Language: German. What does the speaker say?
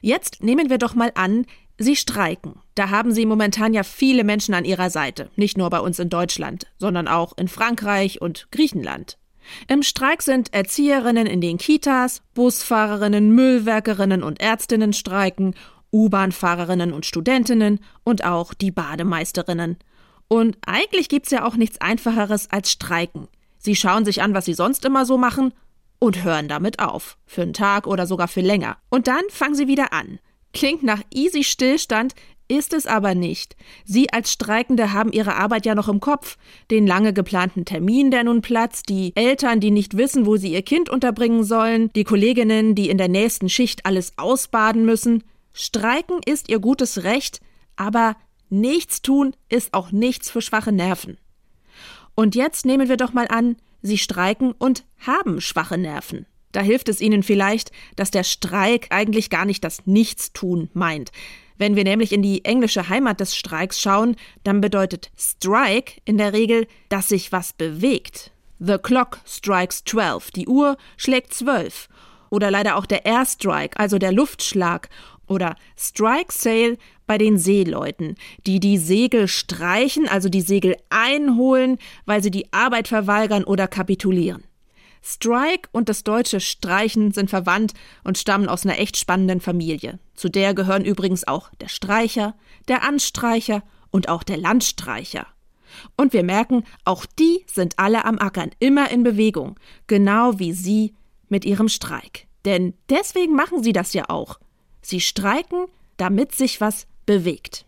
Jetzt nehmen wir doch mal an, Sie streiken. Da haben Sie momentan ja viele Menschen an Ihrer Seite, nicht nur bei uns in Deutschland, sondern auch in Frankreich und Griechenland. Im Streik sind Erzieherinnen in den Kitas, Busfahrerinnen, Müllwerkerinnen und Ärztinnen streiken, U-Bahn-Fahrerinnen und Studentinnen und auch die Bademeisterinnen. Und eigentlich gibt's ja auch nichts Einfacheres als Streiken. Sie schauen sich an, was sie sonst immer so machen und hören damit auf. Für einen Tag oder sogar für länger. Und dann fangen sie wieder an. Klingt nach easy Stillstand, ist es aber nicht. Sie als Streikende haben ihre Arbeit ja noch im Kopf. Den lange geplanten Termin, der nun platzt, die Eltern, die nicht wissen, wo sie ihr Kind unterbringen sollen, die Kolleginnen, die in der nächsten Schicht alles ausbaden müssen. Streiken ist ihr gutes Recht, aber nichts tun ist auch nichts für schwache Nerven. Und jetzt nehmen wir doch mal an, sie streiken und haben schwache Nerven. Da hilft es Ihnen vielleicht, dass der Streik eigentlich gar nicht das Nichtstun meint. Wenn wir nämlich in die englische Heimat des Streiks schauen, dann bedeutet Strike in der Regel, dass sich was bewegt. The clock strikes 12, die Uhr schlägt 12. Oder leider auch der Airstrike, also der Luftschlag. Oder Strike Sail bei den Seeleuten, die die Segel streichen, also die Segel einholen, weil sie die Arbeit verweigern oder kapitulieren. Strike und das deutsche Streichen sind verwandt und stammen aus einer echt spannenden Familie. Zu der gehören übrigens auch der Streicher, der Anstreicher und auch der Landstreicher. Und wir merken, auch die sind alle am Ackern, immer in Bewegung, genau wie Sie mit Ihrem Streik. Denn deswegen machen Sie das ja auch. Sie streiken, damit sich was bewegt.